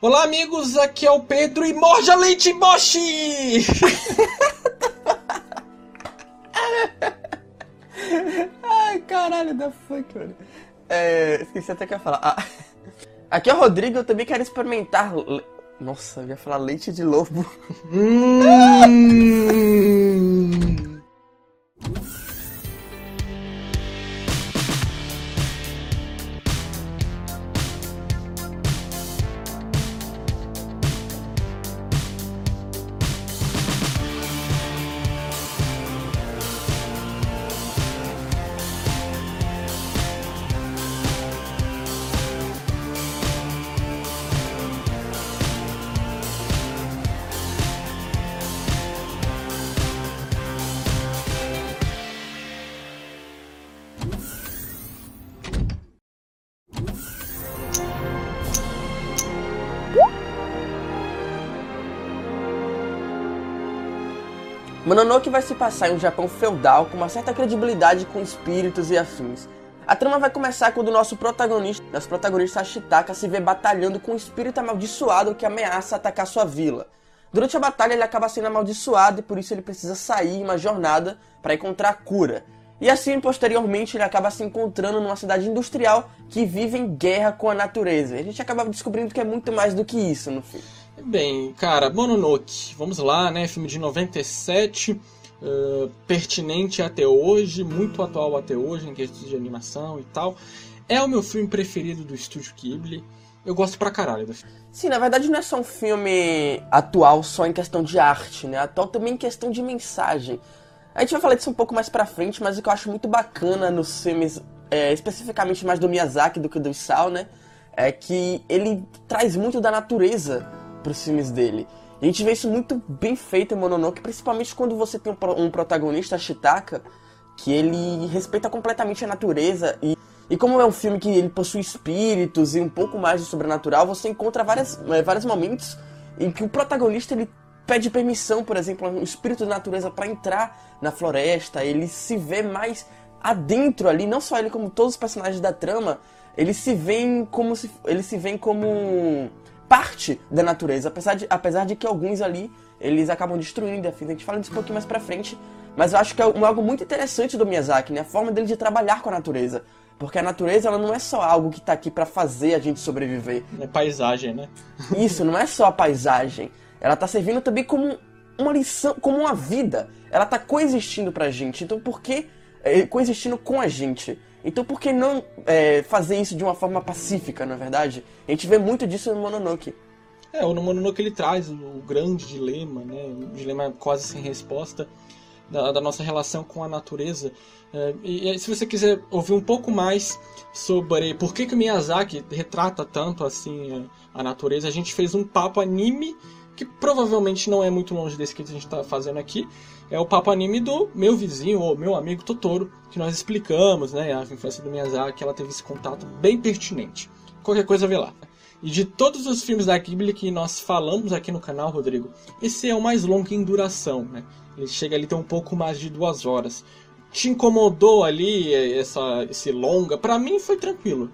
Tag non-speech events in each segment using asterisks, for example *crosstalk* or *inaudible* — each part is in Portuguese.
Olá, amigos, aqui é o Pedro e Morja Leite Moshi! *laughs* Ai, caralho, da fuck, mano. É, esqueci até o que eu ia falar. Ah, *laughs* aqui é o Rodrigo, eu também quero experimentar. le- Nossa, eu ia falar leite de lobo. Hum. Mononoke vai se passar em um Japão feudal com uma certa credibilidade com espíritos e afins. A trama vai começar quando o nosso protagonista, nosso protagonista Ashitaka se vê batalhando com um espírito amaldiçoado que ameaça atacar sua vila. Durante a batalha ele acaba sendo amaldiçoado e por isso ele precisa sair em uma jornada para encontrar a cura. E assim, posteriormente, ele acaba se encontrando numa cidade industrial que vive em guerra com a natureza. A gente acaba descobrindo que é muito mais do que isso no filme. Bem, cara, Mononoke, vamos lá, né? Filme de 97, uh, pertinente até hoje, muito atual até hoje em questões de animação e tal. É o meu filme preferido do estúdio Ghibli. Eu gosto pra caralho do filme. Sim, na verdade não é só um filme atual só em questão de arte, né? Atual também em questão de mensagem. A gente vai falar disso um pouco mais pra frente, mas o que eu acho muito bacana nos filmes, é, especificamente mais do Miyazaki do que do Isao, né? É que ele traz muito da natureza pros filmes dele. A gente vê isso muito bem feito em Mononoke, principalmente quando você tem um, um protagonista, Ashitaka, que ele respeita completamente a natureza e e como é um filme que ele possui espíritos e um pouco mais de sobrenatural, você encontra várias, eh, vários momentos em que o protagonista ele pede permissão, por exemplo, a um espírito da natureza para entrar na floresta, ele se vê mais adentro ali, não só ele como todos os personagens da trama, eles se veem como se eles se veem como parte da natureza, apesar de, apesar de que alguns ali eles acabam destruindo, e afins. a gente fala disso um pouquinho mais pra frente, mas eu acho que é um- algo muito interessante do Miyazaki, né? A forma dele de trabalhar com a natureza. Porque a natureza ela não é só algo que tá aqui pra fazer a gente sobreviver. É paisagem, né? *laughs* Isso não é só a paisagem. Ela tá servindo também como uma lição, como uma vida. Ela tá coexistindo pra gente. Então por que é, coexistindo com a gente? Então por que não é, fazer isso de uma forma pacífica, na verdade? A gente vê muito disso no Mononoke. É, o Mononoke ele traz o, grande dilema, né? Um dilema quase sem resposta da, da nossa relação com a natureza. É, e, se você quiser ouvir um pouco mais sobre por que, que o Miyazaki retrata tanto assim a natureza, a gente fez um papo anime que provavelmente não é muito longe desse que a gente está fazendo aqui. É o papo anime do meu vizinho ou meu amigo Totoro, que nós explicamos, né? A infância do Miyazaki, ela teve esse contato bem pertinente. Qualquer coisa vê lá. E de todos os filmes da Ghibli que nós falamos aqui no canal, Rodrigo, esse é o mais longo em duração, né? Ele chega ali a ter um pouco mais de duas horas. Te incomodou ali eh, essa, esse longa? Pra mim foi tranquilo.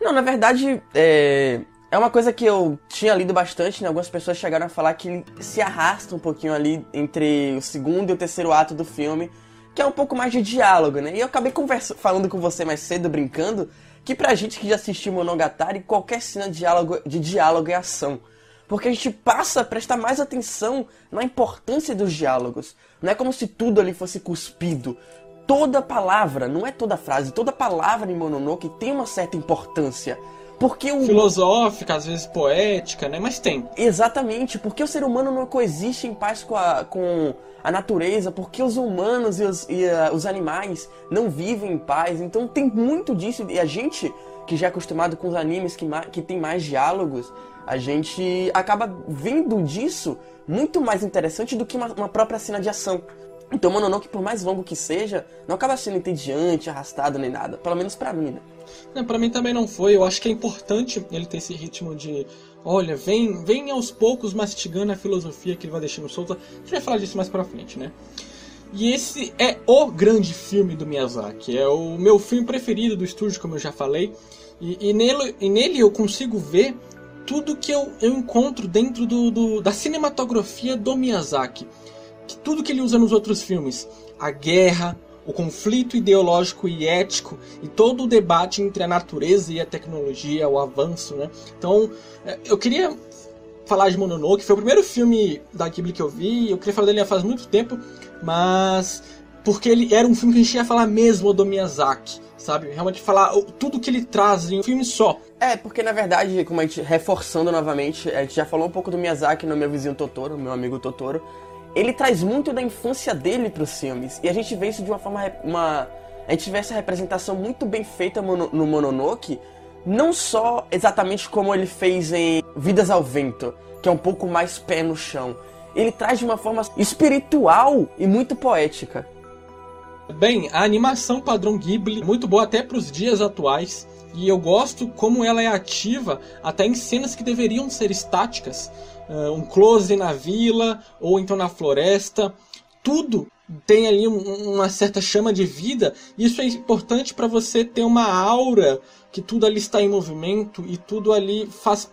Não, na verdade, é, é uma coisa que eu tinha lido bastante, né? Algumas pessoas chegaram a falar que se arrasta um pouquinho ali entre o segundo e o terceiro ato do filme, que é um pouco mais de diálogo, né? E eu acabei falando com você mais cedo, brincando, que pra gente que já assistiu Monogatari, qualquer cena de diálogo, de diálogo é ação. Porque a gente passa a prestar mais atenção na importância dos diálogos. Não é como se tudo ali fosse cuspido. Toda palavra, não é toda frase, toda palavra em Mononoke tem uma certa importância. Porque o. Filosófica, às vezes poética, né? Mas tem. Exatamente, porque o ser humano não coexiste em paz com a, com a natureza, porque os humanos e, os, e, ah, os animais não vivem em paz. Então tem muito disso. E a gente, que já é acostumado com os animes que, que tem mais diálogos, a gente acaba vendo disso muito mais interessante do que uma, uma própria cena de ação. Então Mononoke, por mais longo que seja, não acaba sendo entediante, arrastado nem nada. Pelo menos pra mim, né? Não, pra mim também não foi. Eu acho que é importante ele ter esse ritmo de. Olha, vem, vem aos poucos mastigando a filosofia que ele vai deixando solta. A gente vai falar disso mais pra frente, né? E esse é o grande filme do Miyazaki. É o meu filme preferido do estúdio, como eu já falei. E, e nele, e nele eu consigo ver tudo que eu, eu encontro dentro do, do, da cinematografia do Miyazaki. Que tudo que ele usa nos outros filmes. A guerra, o conflito ideológico e ético e todo o debate entre a natureza e a tecnologia, o avanço, né? Então, é, eu queria falar de Mononoke, foi o primeiro filme da Ghibli que eu vi, eu queria falar dele faz muito tempo, mas porque ele era um filme que a gente ia falar mesmo do Miyazaki, sabe? Realmente falar tudo que ele traz em um filme só. É, porque na verdade, como a gente reforçando novamente, a gente já falou um pouco do Miyazaki no meu vizinho Totoro, meu amigo Totoro. Ele traz muito da infância dele para os filmes e a gente vê isso de uma forma uma a gente vê essa representação muito bem feita no Mononoke, não só exatamente como ele fez em Vidas ao Vento, que é um pouco mais pé no chão. Ele traz de uma forma espiritual e muito poética. Bem, a animação padrão Ghibli muito boa até para os dias atuais. E eu gosto como ela é ativa até em cenas que deveriam ser estáticas. Uh, um close na vila ou então na floresta. Tudo tem ali um, uma certa chama de vida. Isso é importante para você ter uma aura que tudo ali está em movimento e tudo ali faz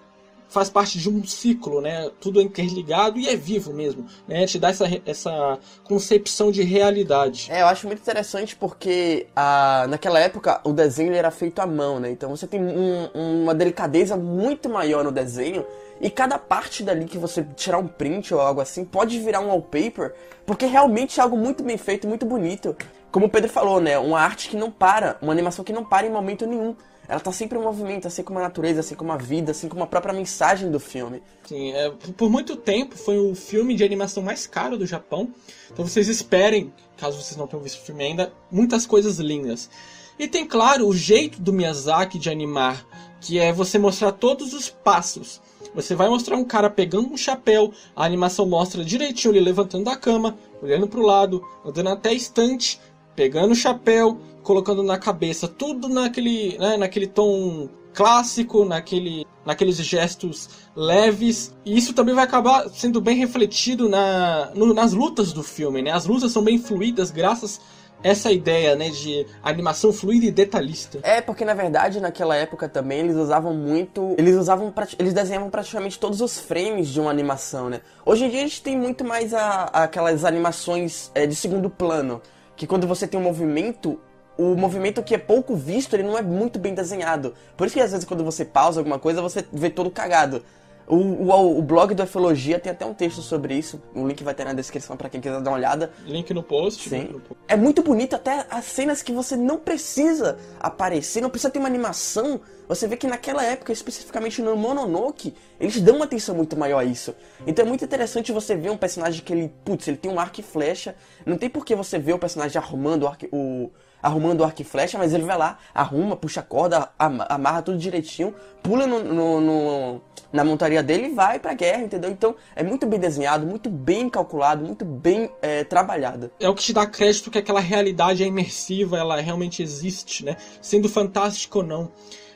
faz parte de um ciclo, né? Tudo é interligado e é vivo mesmo, né? Te dá essa, essa concepção de realidade. É, eu acho muito interessante porque a, naquela época o desenho era feito à mão, né? Então você tem um, uma delicadeza muito maior no desenho e cada parte dali que você tirar um print ou algo assim pode virar um wallpaper, porque realmente é algo muito bem feito, muito bonito. Como o Pedro falou, né? Uma arte que não para, uma animação que não para em momento nenhum ela tá sempre em movimento, assim como a natureza, assim como a vida, assim como a própria mensagem do filme. Sim, é, por muito tempo foi o filme de animação mais caro do Japão. Então vocês esperem, caso vocês não tenham visto o filme ainda, muitas coisas lindas. E tem, claro, o jeito do Miyazaki de animar, que é você mostrar todos os passos. Você vai mostrar um cara pegando um chapéu, a animação mostra direitinho ele levantando da cama, olhando para o lado, andando até a estante, pegando o chapéu, colocando na cabeça, tudo naquele, né, naquele tom clássico, naquele, naqueles gestos leves. E isso também vai acabar sendo bem refletido na, no, nas lutas do filme, né? As lutas são bem fluídas graças a essa ideia, né, de animação fluida e detalhista. É, porque na verdade naquela época também eles usavam muito, eles usavam, eles desenhavam praticamente todos os frames de uma animação, né? Hoje em dia a gente tem muito mais a, aquelas animações é, de segundo plano, que quando você tem um movimento, o movimento que é pouco visto, ele não é muito bem desenhado. Por isso que às vezes quando você pausa alguma coisa, você vê todo cagado. O, o, o, blog do Ufologia tem até um texto sobre isso. O link vai ter na descrição para quem quiser dar uma olhada. Link no post. Sim. No post. É muito bonito até as cenas que você não precisa aparecer, não precisa ter uma animação. Você vê que naquela época, especificamente no Mononoke, eles dão uma atenção muito maior a isso. Então é muito interessante você ver um personagem que ele, putz, ele tem um arco e flecha. Não tem por que você ver o personagem arrumando o, arco, o arrumando o arco e flecha, mas ele vai lá, arruma, puxa a corda, amarra tudo direitinho, pula no, no, no, na montaria dele e vai pra guerra, entendeu? Então é muito bem desenhado, muito bem calculado, muito bem é, trabalhado. É o que te dá crédito que aquela realidade é imersiva, ela realmente existe, né? Sendo fantástico ou não.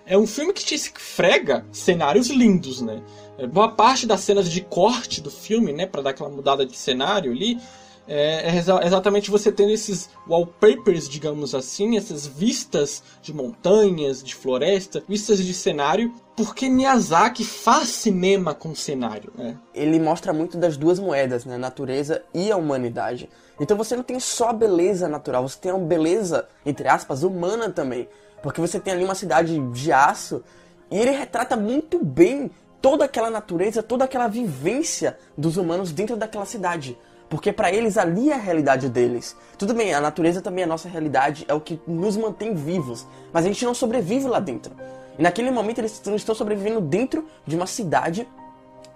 É um filme que te esfrega cenários lindos, né? É, boa parte das cenas de corte do filme, né, para dar aquela mudada de cenário ali, é, é exatamente você tendo esses wallpapers, digamos assim, essas vistas de montanhas, de floresta, vistas de cenário, porque Miyazaki faz cinema com cenário, né? Ele mostra muito das duas moedas, né? Natureza e a humanidade. Então você não tem só a beleza natural, você tem uma beleza, entre aspas, humana também. Porque você tem ali uma cidade de aço e ele retrata muito bem toda aquela natureza, toda aquela vivência dos humanos dentro daquela cidade. Porque para eles ali é a realidade deles. Tudo bem, a natureza também é a nossa realidade, é o que nos mantém vivos. Mas a gente não sobrevive lá dentro. E naquele momento eles estão sobrevivendo dentro de uma cidade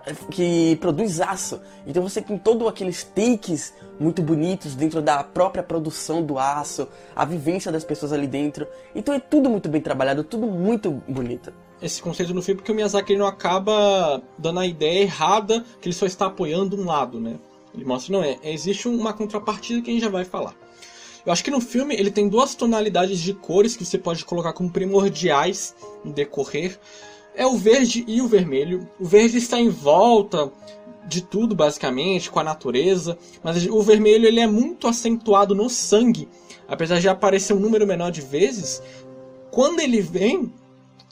eh, que produz aço. Então você tem todos aqueles takes muito bonitos dentro da própria produção do aço, a vivência das pessoas ali dentro. Então é tudo muito bem trabalhado, tudo muito bonito. Esse conceito no filme porque o Miyazaki não acaba dando a ideia errada que ele só está apoiando um lado, né? Ele mostra, não é, existe uma contrapartida que a gente já vai falar. Eu acho que no filme ele tem duas tonalidades de cores que você pode colocar como primordiais no decorrer. É o verde e o vermelho. O verde está em volta de tudo, basicamente, com a natureza. Mas o vermelho ele é muito acentuado no sangue. Apesar de aparecer um número menor de vezes, quando ele vem,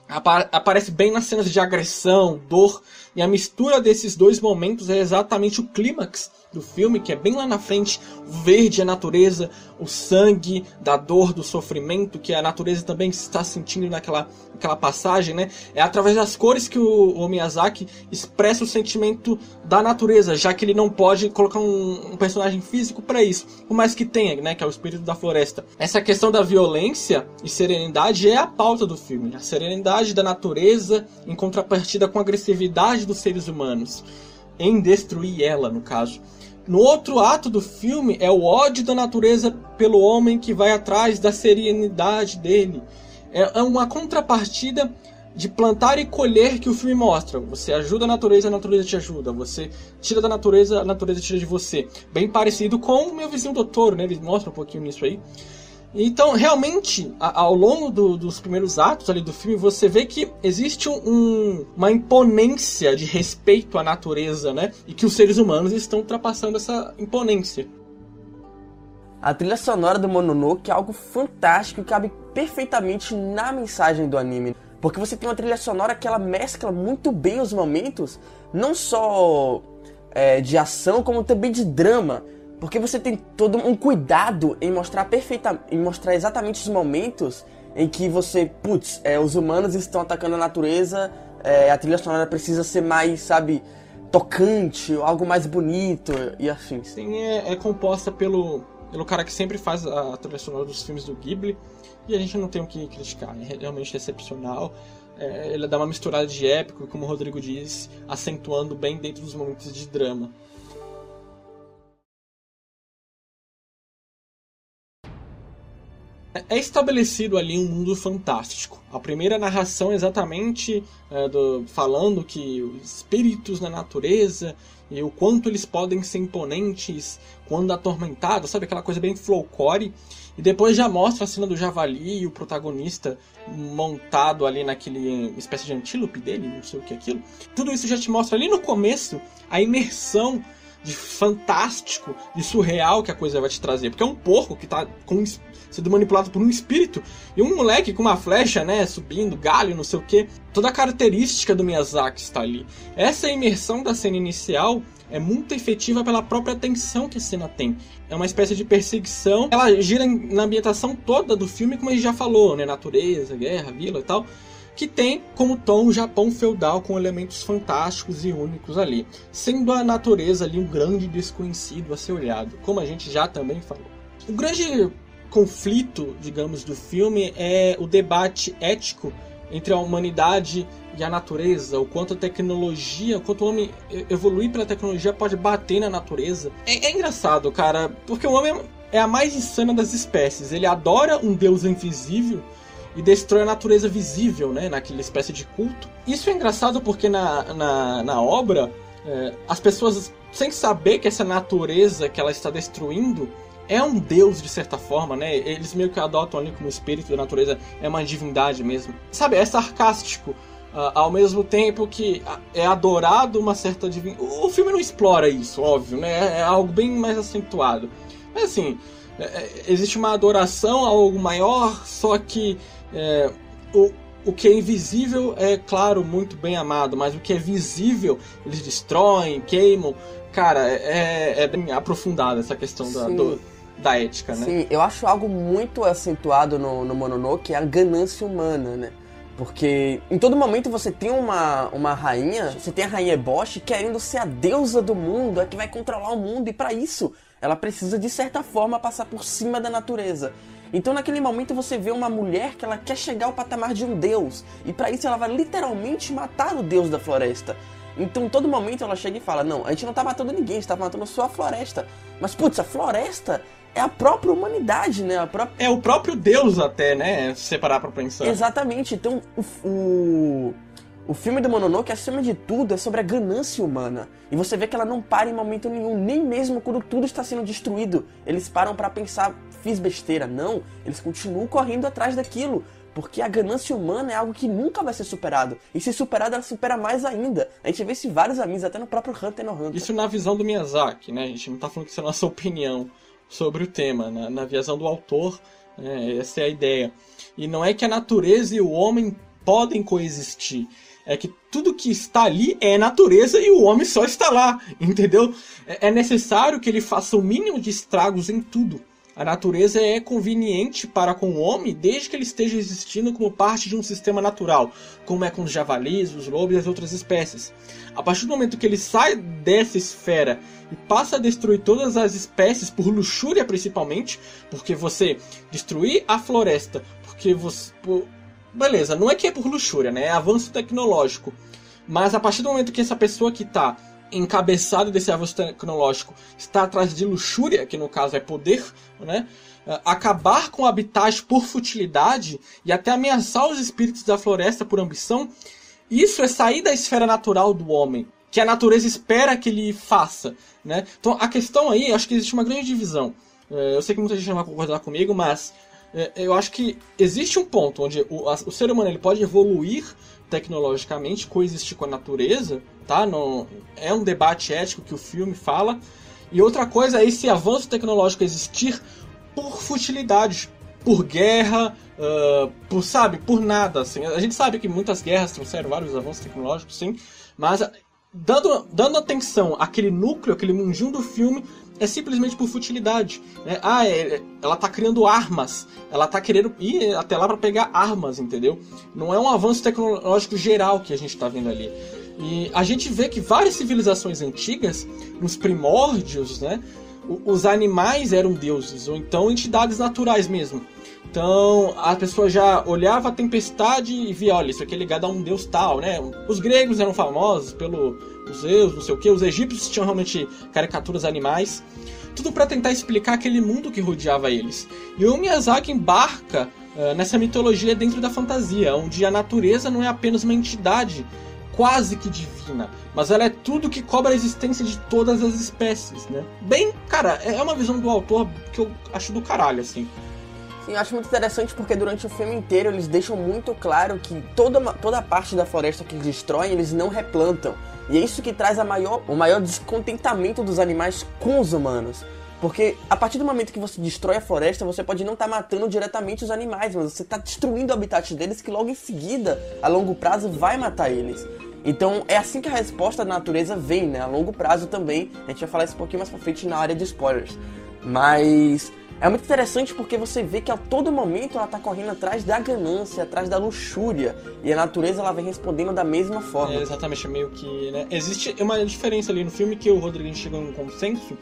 aparece bem nas cenas de agressão, dor, e a mistura desses dois momentos é exatamente o clímax do filme, que é bem lá na frente, o verde, a natureza, o sangue, da dor, do sofrimento, que a natureza também está sentindo naquela, naquela passagem, né? É através das cores que o, o Miyazaki expressa o sentimento da natureza, já que ele não pode colocar um, um personagem físico para isso, por mais que tenha, né? Que é o espírito da floresta. Essa questão da violência e serenidade é a pauta do filme. A serenidade da natureza em contrapartida com a agressividade dos seres humanos. Em destruir ela, no caso. No outro ato do filme é o ódio da natureza pelo homem que vai atrás da serenidade dele. É, é uma contrapartida de plantar e colher que o filme mostra. Você ajuda a natureza, a natureza te ajuda. Você tira da natureza, a natureza tira de você. Bem parecido com o meu vizinho doutor, né? Ele mostra um pouquinho nisso aí. Então, realmente, ao longo do, dos primeiros atos ali do filme, você vê que existe um, uma imponência de respeito à natureza, né? E que os seres humanos estão ultrapassando essa imponência. A trilha sonora do Mononoke é algo fantástico e cabe perfeitamente na mensagem do anime. Porque você tem uma trilha sonora que ela mescla muito bem os momentos, não só é, de ação, como também de drama. Porque você tem todo um cuidado em mostrar perfeita, em mostrar exatamente os momentos em que você, putz, é, os humanos estão atacando a natureza, é, a trilha sonora precisa ser mais, sabe, tocante, algo mais bonito e assim. Sim, é, é composta pelo, pelo cara que sempre faz a trilha sonora dos filmes do Ghibli e a gente não tem o que criticar, é realmente excepcional. É, ele dá uma misturada de épico, como o Rodrigo diz, acentuando bem dentro dos momentos de drama. É estabelecido ali um mundo fantástico. A primeira narração é exatamente é, do, falando que os espíritos na natureza e o quanto eles podem ser imponentes quando atormentados, sabe? Aquela coisa bem folclore. E depois já mostra a cena do javali e o protagonista montado ali naquele espécie de antílope dele, não sei o que é aquilo. Tudo isso já te mostra ali no começo a imersão de fantástico, de surreal que a coisa vai te trazer. Porque é um porco que tá com, sendo manipulado por um espírito e um moleque com uma flecha, né, subindo, galho, não sei o que. Toda a característica do Miyazaki está ali. Essa imersão da cena inicial é muito efetiva pela própria tensão que a cena tem. É uma espécie de perseguição. Ela gira na ambientação toda do filme, como a gente já falou, né? Natureza, guerra, vila e tal que tem como tom o Japão feudal com elementos fantásticos e únicos ali, sendo a natureza ali um grande desconhecido a ser olhado, como a gente já também falou. O grande conflito, digamos, do filme é o debate ético entre a humanidade e a natureza, o quanto a tecnologia, o quanto o homem evoluir pela tecnologia pode bater na natureza. É, é engraçado, cara, porque o homem é a mais insana das espécies. Ele adora um deus invisível e destrói a natureza visível, né, naquela espécie de culto. Isso é engraçado porque na, na, na obra é, as pessoas, sem saber que essa natureza que ela está destruindo é um deus de certa forma, né? Eles meio que adotam ali como espírito da natureza, é uma divindade mesmo. Sabe, é sarcástico. Uh, ao mesmo tempo que é adorado uma certa divindade. O filme não explora isso, óbvio, né? É algo bem mais acentuado. Mas assim, é, é existe uma adoração a algo maior, só que é, o, o que é invisível é, claro, muito bem amado, mas o que é visível, eles destroem, queimam. Cara, é, é bem aprofundada essa questão da, do, da ética, né? Sim, eu acho algo muito acentuado no, no Mononoke, é a ganância humana, né? Porque em todo momento você tem uma, uma rainha, você tem a rainha Eboshi querendo ser a deusa do mundo, a que vai controlar o mundo, e para isso ela precisa de certa forma passar por cima da natureza. Então naquele momento você vê uma mulher que ela quer chegar ao patamar de um deus, e para isso ela vai literalmente matar o deus da floresta. Então, em todo momento ela chega e fala: Não, a gente não tá matando ninguém, a gente tá matando só a floresta. Mas, putz, a floresta é a própria humanidade, né? Própria... É o próprio Deus, até, né? Se separar pra pensar. Exatamente. Então, o, o, o filme do Mononoke, acima de tudo, é sobre a ganância humana. E você vê que ela não para em momento nenhum, nem mesmo quando tudo está sendo destruído. Eles param para pensar, fiz besteira. Não, eles continuam correndo atrás daquilo. Porque a ganância humana é algo que nunca vai ser superado. E se superado, ela supera mais ainda. A gente vê isso em vários amigos, até no próprio Hunter no Hunter. Isso na visão do Miyazaki, né? A gente não tá falando que isso é a nossa opinião sobre o tema. Na, na visão do autor, né? essa é a ideia. E não é que a natureza e o homem podem coexistir. É que tudo que está ali é natureza e o homem só está lá, *laughs* entendeu? É, é necessário que ele faça o mínimo de estragos em tudo. A natureza é conveniente para com o homem desde que ele esteja existindo como parte de um sistema natural, como é com os javalis, os lobos e as outras espécies. A partir do momento que ele sai dessa esfera e passa a destruir todas as espécies por luxúria principalmente, porque você destruir a floresta, porque você por... beleza, não é que é por luxúria, né? É avanço tecnológico. Mas a partir do momento que essa pessoa que está encabeçado desse avanço tecnológico está atrás de luxúria, que no caso é poder, né? Ah, acabar com o habitat por futilidade e até ameaçar os espíritos da floresta por ambição, isso é sair da esfera natural do homem, que a natureza espera que ele faça. Né? Então a questão aí, acho que existe uma grande divisão. É, eu sei que muita gente não vai concordar comigo, mas é, eu acho que existe um ponto onde o, o ser humano ele pode evoluir tecnologicamente, coexistir com a natureza, tá? No, é um debate ético que o filme fala. E outra coisa é esse avanço tecnológico existir por futilidade, por guerra, uh, por, sabe, por nada, assim. A gente sabe que muitas guerras trouxeram vários avanços tecnológicos, sim, mas dando, dando atenção àquele núcleo, aquele mundinho do filme, é simplesmente por futilidade. Né? Ah, é, ela tá criando armas, ela tá querendo ir até lá para pegar armas, entendeu? Não é um avanço tecnológico geral que a gente tá vendo ali. E a gente vê que várias civilizações antigas, nos primórdios, né, os animais eram deuses, ou então entidades naturais mesmo. Então a pessoa já olhava a tempestade e via, olha, isso aqui é ligado a um deus tal, né? Os gregos eram famosos pelo Zeus, não sei o que, os egípcios tinham realmente caricaturas animais. Tudo para tentar explicar aquele mundo que rodeava eles. E o Miyazaki embarca uh, nessa mitologia dentro da fantasia, onde a natureza não é apenas uma entidade quase que divina, mas ela é tudo que cobra a existência de todas as espécies, né? Bem, cara, é uma visão do autor que eu acho do caralho, assim. Sim, eu acho muito interessante porque durante o filme inteiro eles deixam muito claro que toda, toda parte da floresta que eles destroem, eles não replantam. E é isso que traz maior, o maior descontentamento dos animais com os humanos. Porque a partir do momento que você destrói a floresta, você pode não estar tá matando diretamente os animais, mas você está destruindo o habitat deles que logo em seguida, a longo prazo, vai matar eles. Então é assim que a resposta da natureza vem, né? A longo prazo também. A gente vai falar isso um pouquinho mais pra frente na área de spoilers. Mas é muito interessante porque você vê que a todo momento ela tá correndo atrás da ganância, atrás da luxúria. E a natureza ela vem respondendo da mesma forma. É, exatamente, é meio que. Né? Existe uma diferença ali no filme que o Rodrigo chegou em um consenso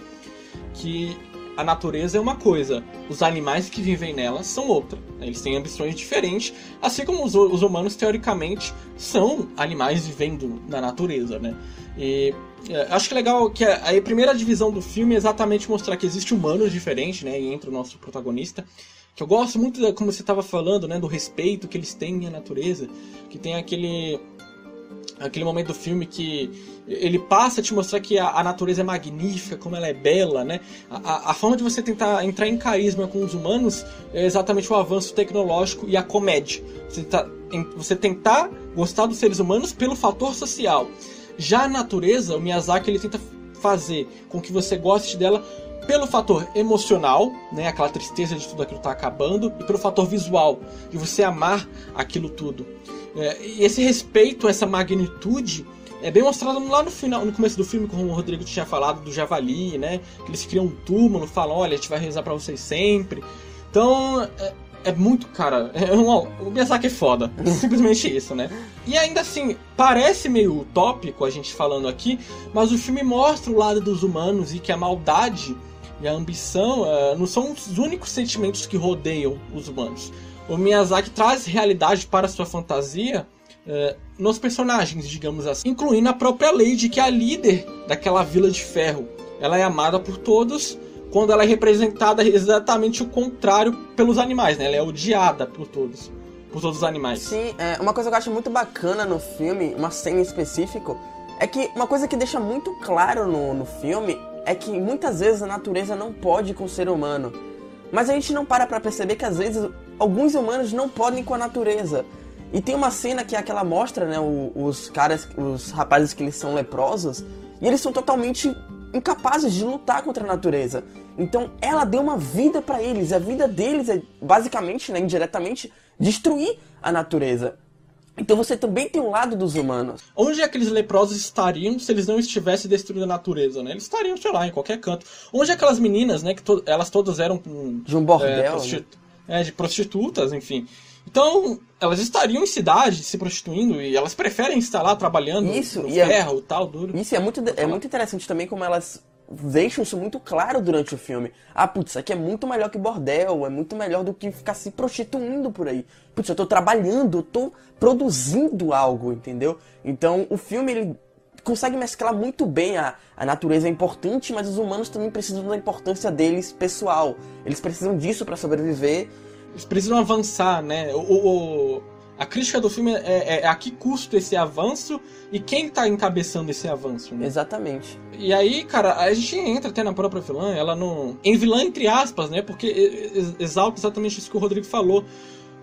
que a natureza é uma coisa, os animais que vivem nela são outra. Eles têm ambições diferentes, assim como os, os humanos, teoricamente, são animais vivendo na natureza, né? E é, acho que é legal que a, a, primeira divisão do filme é exatamente mostrar que existe humanos diferentes, né? entre o nosso protagonista. Que eu gosto muito, da, como você estava falando, né? Do respeito que eles têm à natureza. Que tem aquele aquele momento do filme que ele passa a te mostrar que a, a natureza é magnífica, como ela é bela, né? A, a, forma de você tentar entrar em carisma com os humanos é exatamente o avanço tecnológico e a comédia. Você, tá, você tentar gostar dos seres humanos pelo fator social. Já a natureza, o Miyazaki ele tenta fazer com que você goste dela pelo fator emocional, né, aquela tristeza de tudo aquilo tá acabando, e pelo fator visual, de você amar aquilo tudo. É, e esse respeito, essa magnitude, é bem mostrado lá no final, no começo do filme, como o Rodrigo tinha falado do javali, né? Que eles criam um túmulo, falam, olha, a gente vai rezar para vocês sempre. Então, é, é muito, cara, é um, o Miyazaki é foda. *laughs* Simplesmente isso, né? E ainda assim, parece meio utópico a gente falando aqui, mas o filme mostra o lado dos humanos e que a maldade e a ambição uh, não são os únicos sentimentos que rodeiam os humanos o Miyazaki traz realidade para sua fantasia é, nos personagens, digamos assim, incluindo a própria Lady, que é a líder daquela vila de ferro. Ela é amada por todos, quando ela é representada exatamente o contrário pelos animais, né? Ela é odiada por todos, por todos os animais. Sim, é, uma coisa que eu acho muito bacana no filme, uma cena em específico, é que uma coisa que deixa muito claro no, no filme é que muitas vezes a natureza não pode com o ser humano. Mas a gente não para pra perceber que às vezes alguns humanos não podem com a natureza. E tem uma cena que é aquela mostra, né, os caras, os rapazes que eles são leprosos, e eles são totalmente incapazes de lutar contra a natureza. Então ela deu uma vida para eles, a vida deles é basicamente, né, indiretamente, destruir a natureza. Então você também tem um lado dos humanos. Onde aqueles leprosos estariam se eles não estivessem destruindo a natureza, né? Eles estariam, sei lá, em qualquer canto. Onde aquelas meninas, né, que to elas todas eram... De um bordel, é, prostitu né? É, de prostitutas, enfim. Então, elas estariam em cidade se prostituindo e elas preferem estar lá trabalhando isso, no e ferro, é, tal, duro. Isso é muito, é muito interessante também como elas deixam isso muito claro durante o filme. Ah, putz, isso aqui é muito melhor que bordel, é muito melhor do que ficar se prostituindo por aí. Putz, eu tô trabalhando, eu tô produzindo algo, entendeu? Então, o filme, ele consegue mesclar muito bem a, a natureza é importante, mas os humanos também precisam da importância deles pessoal. Eles precisam disso para sobreviver. Eles precisam avançar, né? O, o, a crítica do filme é, é, é, a que custo esse avanço e quem tá encabeçando esse avanço, né? Exatamente. E aí, cara, a gente entra até na própria vilã, ela não. Em vilã, entre aspas, né? Porque exalta exatamente isso que o Rodrigo falou.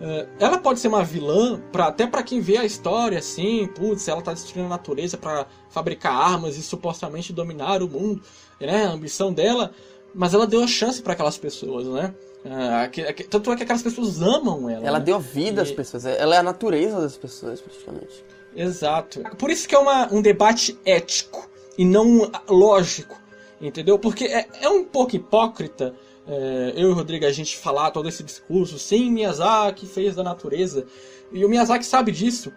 Uh, ela pode ser uma vilã, pra, até para quem vê a história, assim, putz, ela tá destruindo a natureza para fabricar armas e supostamente dominar o mundo, né? A ambição dela, mas ela deu a chance para aquelas pessoas, né? Ah, tanto é que aquelas pessoas amam ela. Ela né? deu vida e... às pessoas. Ela é a natureza das pessoas, praticamente. Exato. Por isso que é uma, um debate ético e não lógico, entendeu? Porque é, é um pouco hipócrita é, eu e o Rodrigo a gente falar todo esse discurso. Sim, Miyazaki fez da natureza. E o Miyazaki sabe disso.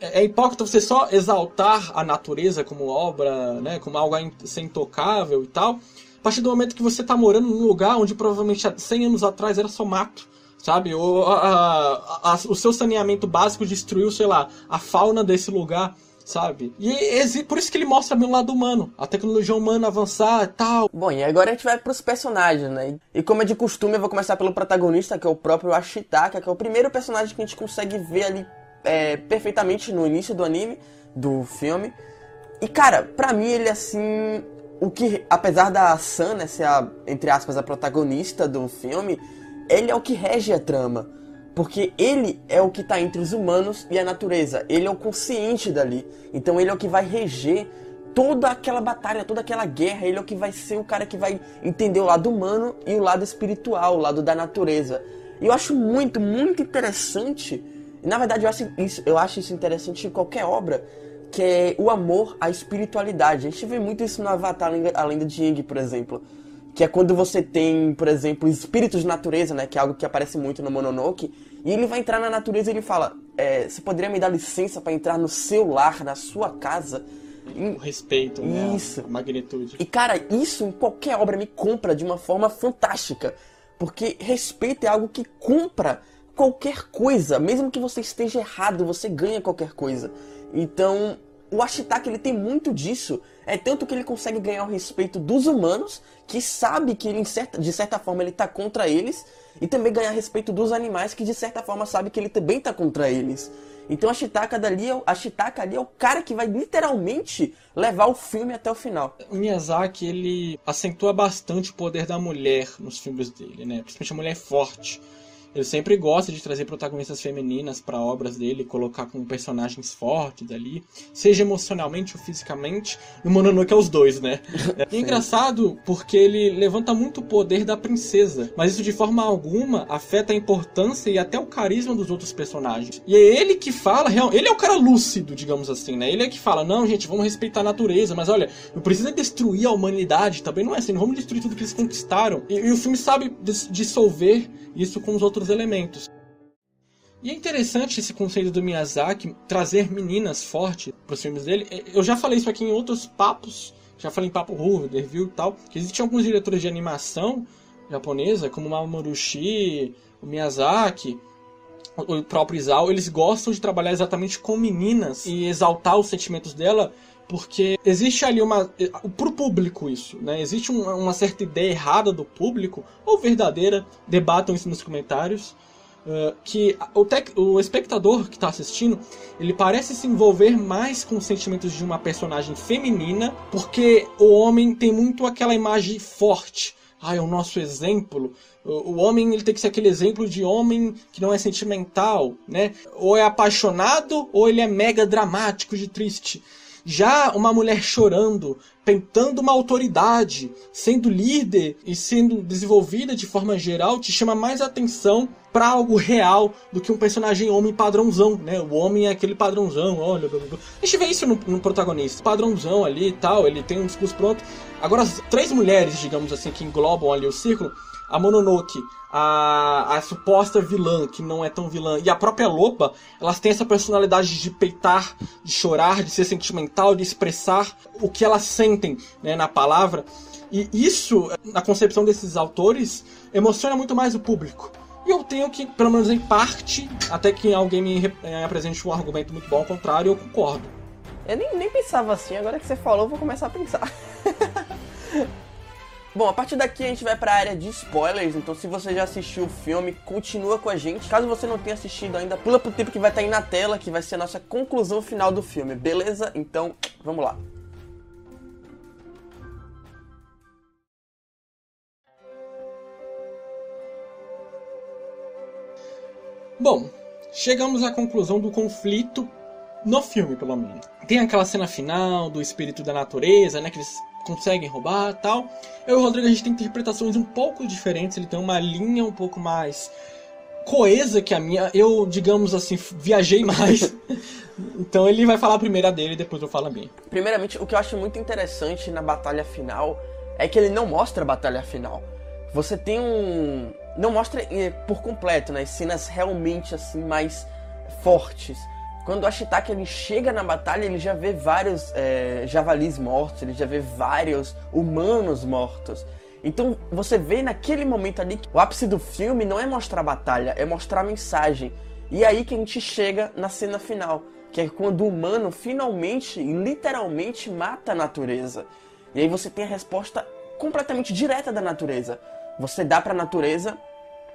É, é hipócrita você só exaltar a natureza como obra, né, como algo a ser intocável e tal partir do momento que você está morando num lugar onde provavelmente há 100 anos atrás era só mato, sabe? Ou a, a, a, o seu saneamento básico destruiu, sei lá, a fauna desse lugar sabe? E por isso que ele mostra bem o lado humano, a tecnologia humana avançar e tal. Bom, e agora a gente vai pros personagens, né? E como é de costume, eu vou começar pelo protagonista, que é o próprio Ashitaka, que é o primeiro personagem que a gente consegue ver ali é, perfeitamente no início do anime, do filme. E cara, pra mim ele assim o que, apesar da Sam né, ser a, entre aspas, a protagonista do filme, ele é o que rege a trama. Porque ele é o que está entre os humanos e a natureza. Ele é o consciente dali. Então ele é o que vai reger toda aquela batalha, toda aquela guerra. Ele é o que vai ser o cara que vai entender o lado humano e o lado espiritual, o lado da natureza. E eu acho muito, muito interessante. Na verdade, eu acho isso, eu acho isso interessante em qualquer obra que é o amor à espiritualidade. A gente vê muito isso no Avatar, a lenda de Aang, por exemplo. Que é quando você tem, por exemplo, espíritos de natureza, né? Que é algo que aparece muito no Mononoke. E ele vai entrar na natureza e ele fala: é, Você poderia me dar licença para entrar no seu lar, na sua casa? O respeito, né? Isso. A magnitude. E cara, isso em qualquer obra me compra de uma forma fantástica. Porque respeito é algo que compra qualquer coisa. Mesmo que você esteja errado, você ganha qualquer coisa. Então, o Ashitaka ele tem muito disso. É tanto que ele consegue ganhar o respeito dos humanos, que sabe que ele, de certa forma ele está contra eles, e também ganhar respeito dos animais, que de certa forma sabe que ele também está contra eles. Então a Shitaka dali, é a Shitaka ali é o cara que vai literalmente levar o filme até o final. O Miyazaki, ele acentua bastante o poder da mulher nos filmes dele, né? Principalmente a mulher forte. Ele sempre gosta de trazer protagonistas femininas para obras dele, colocar como personagens fortes ali, seja emocionalmente ou fisicamente. No Mononoke é os dois, né? *laughs* É engraçado porque ele levanta muito o poder da princesa, mas isso de forma alguma afeta a importância e até o carisma dos outros personagens. E é ele que fala, ele é o cara lúcido, digamos assim, né? Ele é que fala, não, gente, vamos respeitar a natureza, mas olha, não precisa destruir a humanidade, também não é assim, não vamos destruir tudo que eles conquistaram. E, e o filme sabe dissolver isso com os outros elementos. E é interessante esse conceito do Miyazaki trazer meninas fortes para os filmes dele. Eu já falei isso aqui em outros papos, já falei em papo Hurro, review e tal, que existem alguns diretores de animação japonesa, como o Mamoru Oshii, o Miyazaki, o próprio Isao, eles gostam de trabalhar exatamente com meninas e exaltar os sentimentos dela porque existe ali uma pro público isso, né? Existe uma, uma certa ideia errada do público ou verdadeira, debatam isso nos comentários. Uh, que o, tec, o espectador que está assistindo ele parece se envolver mais com os sentimentos de uma personagem feminina porque o homem tem muito aquela imagem forte ah, é o nosso exemplo. O, o homem ele tem que ser aquele exemplo de homem que não é sentimental, né? Ou é apaixonado ou ele é mega dramático de triste. Já uma mulher chorando, tentando uma autoridade, sendo líder e sendo desenvolvida de forma geral, te chama mais atenção para algo real do que um personagem homem padrãozão, né? O homem é aquele padrãozão, olha, blá, blá. a gente vê isso no, no, protagonista, padrãozão ali e tal, ele tem um discurso pronto. Agora, as três mulheres, digamos assim, que englobam ali o círculo, a Mononoke, a, a suposta vilã, que não é tão vilã, e a própria Loba, elas têm essa personalidade de peitar, de chorar, de ser sentimental, de expressar o que elas sentem né, na palavra. E isso, na concepção desses autores, emociona muito mais o público. E eu tenho que, pelo menos em parte, até que alguém me eh, apresente um argumento muito bom ao contrário, eu concordo. Eu nem, nem pensava assim, agora que você falou, eu vou começar a pensar. *laughs* Bom, a partir daqui a gente vai para a área de spoilers, então se você já assistiu o filme, continua com a gente. Caso você não tenha assistido ainda, pula pro tempo que vai estar tá aí na tela, que vai ser a nossa conclusão final do filme, beleza? Então, vamos lá. Bom, chegamos à conclusão do conflito no filme, pelo menos. Tem aquela cena final do espírito da natureza, né? Que eles conseguem roubar tal. Eu e o Rodrigo, a gente tem interpretações um pouco diferentes. Ele tem uma linha um pouco mais coesa que a minha. Eu, digamos assim, viajei mais. *laughs* então ele vai falar a dele e depois eu falo a minha. Primeiramente, o que eu acho muito interessante na batalha final é que ele não mostra a batalha final. Você tem um. Não mostra eh, por completo, né? Cenas realmente assim mais fortes. Quando o Ashitaka ele chega na batalha, ele já vê vários é, javalis mortos, ele já vê vários humanos mortos. Então você vê naquele momento ali que o ápice do filme não é mostrar a batalha, é mostrar a mensagem. E é aí que a gente chega na cena final, que é quando o humano finalmente, literalmente, mata a natureza. E aí você tem a resposta completamente direta da natureza. Você dá para a natureza,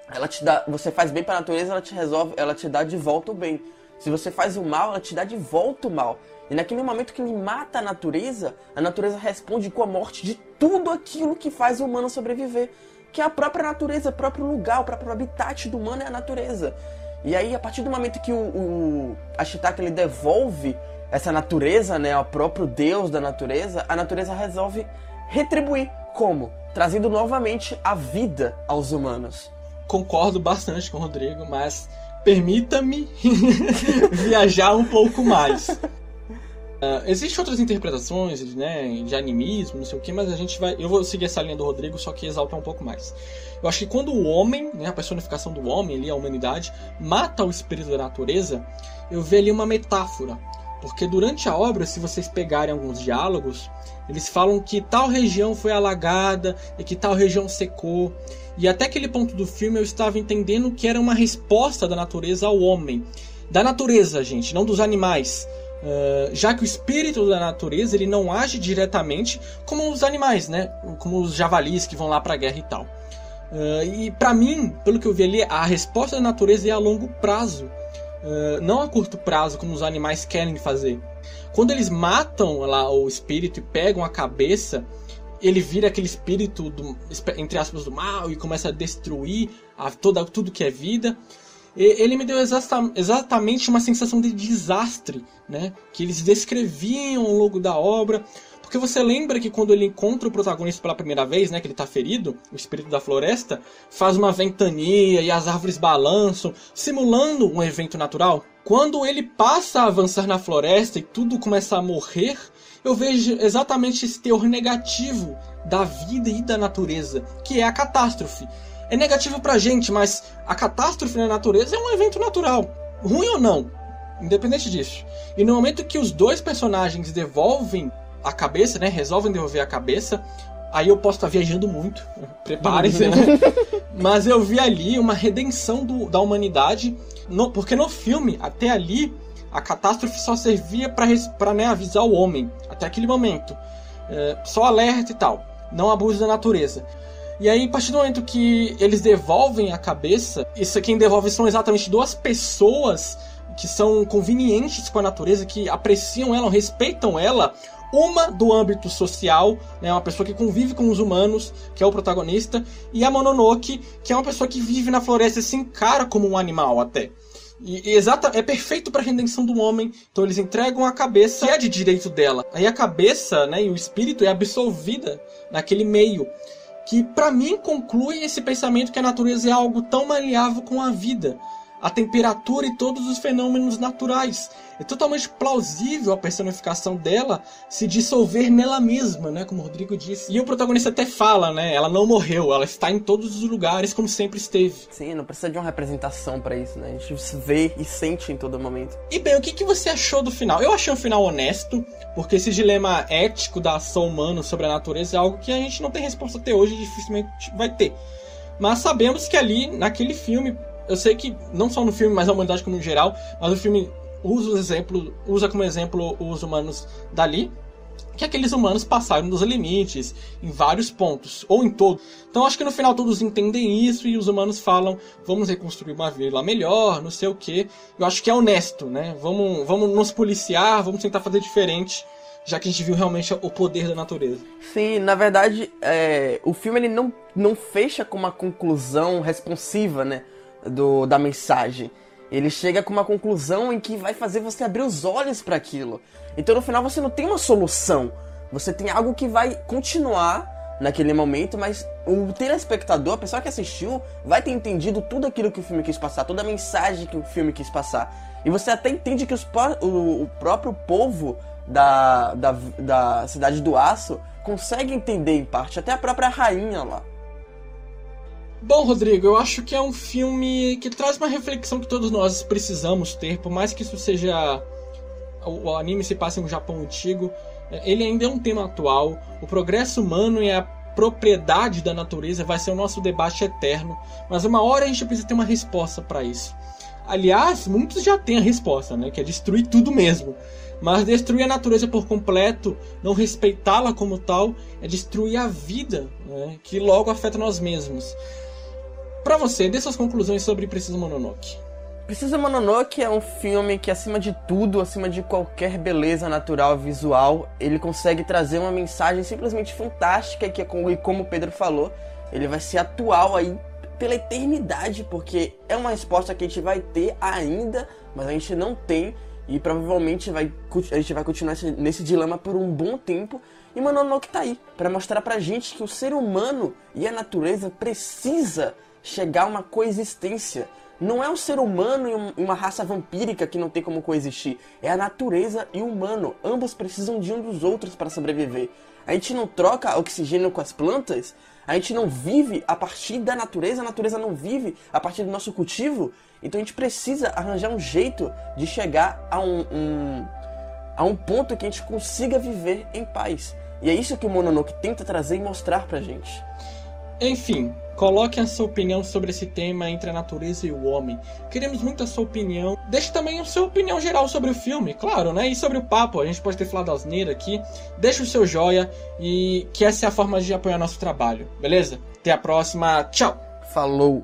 ela te dá, você faz bem para a natureza, ela te resolve, ela te dá de volta o bem. Se você faz o mal, ela te dá de volta o mal. E naquele momento que ele mata a natureza, a natureza responde com a morte de tudo aquilo que faz o humano sobreviver. Que é a própria natureza, o próprio lugar, o próprio habitat do humano é a natureza. E aí, a partir do momento que o, o Ashitaka ele devolve essa natureza, né, ao próprio Deus da natureza, a natureza resolve retribuir. Como? Trazendo novamente a vida aos humanos. Concordo bastante com o Rodrigo, mas permita-me *laughs* viajar um pouco mais. Uh, Existem outras interpretações né, de animismo, não sei o que, mas a gente vai. Eu vou seguir essa linha do Rodrigo, só que exaltar um pouco mais. Eu acho que quando o homem, né, a personificação do homem, ali, a humanidade, mata o espírito da natureza, eu vejo ali uma metáfora. Porque durante a obra, se vocês pegarem alguns diálogos, eles falam que tal região foi alagada e que tal região secou. E até aquele ponto do filme eu estava entendendo que era uma resposta da natureza ao homem. Da natureza, gente, não dos animais. Uh, já que o espírito da natureza ele não age diretamente como os animais, né? Como os javalis que vão lá para a guerra e tal. Uh, e para mim, pelo que eu vi ali, a resposta da natureza é a longo prazo, uh, não a curto prazo, como os animais querem fazer. Quando eles matam lá o espírito e pegam a cabeça, ele vira aquele espírito do, entre aspas do mal e começa a destruir a, toda, tudo que é vida. E, ele me deu exata, exatamente uma sensação de desastre, né? Que eles descreviam ao longo da obra. Porque você lembra que quando ele encontra o protagonista pela primeira vez, né, que ele está ferido, o espírito da floresta, faz uma ventania e as árvores balançam, simulando um evento natural? Quando ele passa a avançar na floresta e tudo começa a morrer, eu vejo exatamente esse teor negativo da vida e da natureza, que é a catástrofe. É negativo pra gente, mas a catástrofe na natureza é um evento natural. Ruim ou não, independente disso. E no momento que os dois personagens devolvem a cabeça, né, resolvem devolver a cabeça, aí eu posso estar viajando muito, preparem-se, né? *laughs* Mas eu vi ali uma redenção do, da humanidade, no, porque no filme, até ali, a catástrofe só servia para né, avisar o homem, até aquele momento. É, só alerta e tal, não abuso da natureza. E aí, a partir do momento que eles devolvem a cabeça, isso quem devolve são exatamente duas pessoas que são convenientes com a natureza, que apreciam ela, respeitam ela. Uma do âmbito social, né, uma pessoa que convive com os humanos, que é o protagonista, e a Mononoke, que é uma pessoa que vive na floresta e se encara como um animal até. E, exata, é perfeito para a redenção do homem. Então eles entregam a cabeça, que é de direito dela. Aí a cabeça, né, e o espírito é absolvida naquele meio. Que para mim conclui esse pensamento que a natureza é algo tão maleável com a vida a temperatura e todos os fenômenos naturais. É totalmente plausível a personificação dela se dissolver nela mesma, né, como o Rodrigo disse. E o protagonista até fala, né, ela não morreu, ela está em todos os lugares como sempre esteve. Sim, não precisa de uma representação para isso, né? A gente se vê e sente em todo momento. E bem, o que, que você achou do final? Eu achei um final honesto, porque esse dilema ético da ação humana sobre a natureza é algo que a gente não tem resposta até hoje e dificilmente vai ter. Mas sabemos que ali, naquele filme, eu sei que não só no filme, mas a humanidade como no geral, mas o filme usa o exemplo, usa como exemplo os humanos dali, que aqueles humanos passaram dos limites em vários pontos, ou em todo. Então acho que no final todos entendem isso e os humanos falam, vamos reconstruir uma vila melhor, não sei o que. Eu acho que é honesto, né? Vamos, vamos nos policiar, vamos tentar fazer diferente, já que a gente viu realmente o poder da natureza. Sim, na verdade, é, o filme ele não, não fecha com uma conclusão responsiva, né? Do, da mensagem. Ele chega com uma conclusão em que vai fazer você abrir os olhos para aquilo. Então no final você não tem uma solução. Você tem algo que vai continuar naquele momento, mas o telespectador, a pessoa que assistiu, vai ter entendido tudo aquilo que o filme quis passar, toda a mensagem que o filme quis passar. E você até entende que os, o, o próprio povo da, da, da Cidade do Aço consegue entender em parte, até a própria rainha lá. Bom, Rodrigo, eu acho que é um filme que traz uma reflexão que todos nós precisamos ter, por mais que isso seja. O anime se passe um Japão antigo, ele ainda é um tema atual. O progresso humano e a propriedade da natureza vai ser o nosso debate eterno, mas uma hora a gente precisa ter uma resposta para isso. Aliás, muitos já têm a resposta, né? Que é destruir tudo mesmo. Mas destruir a natureza por completo, não respeitá-la como tal, é destruir a vida, né? que logo afeta nós mesmos. Para você, dê suas conclusões sobre Preciso Mononoke. Preciso Mononoke é um filme que, acima de tudo, acima de qualquer beleza natural visual, ele consegue trazer uma mensagem simplesmente fantástica que, e como o Pedro falou, ele vai ser atual aí pela eternidade, porque é uma resposta que a gente vai ter ainda, mas a gente não tem e provavelmente vai, a gente vai continuar nesse dilema por um bom tempo. E Mononoke tá aí para mostrar pra gente que o ser humano e a natureza precisa chegar a uma coexistência. Não é um ser humano e uma raça vampírica que não tem como coexistir. É a natureza e o humano. Ambos precisam de um dos outros para sobreviver. A gente não troca oxigênio com as plantas. A gente não vive a partir da natureza. A natureza não vive a partir do nosso cultivo. Então a gente precisa arranjar um jeito de chegar a um, um a um ponto que a gente consiga viver em paz. E é isso que o Mononoke tenta trazer e mostrar pra gente. Enfim, coloque a sua opinião sobre esse tema entre a natureza e o homem. Queremos muito a sua opinião. Deixe também a sua opinião geral sobre o filme, claro, né? E sobre o papo, a gente pode ter falado asneira aqui. Deixe o seu joia e que essa é a forma de apoiar nosso trabalho, beleza? Até a próxima, tchau! Falou!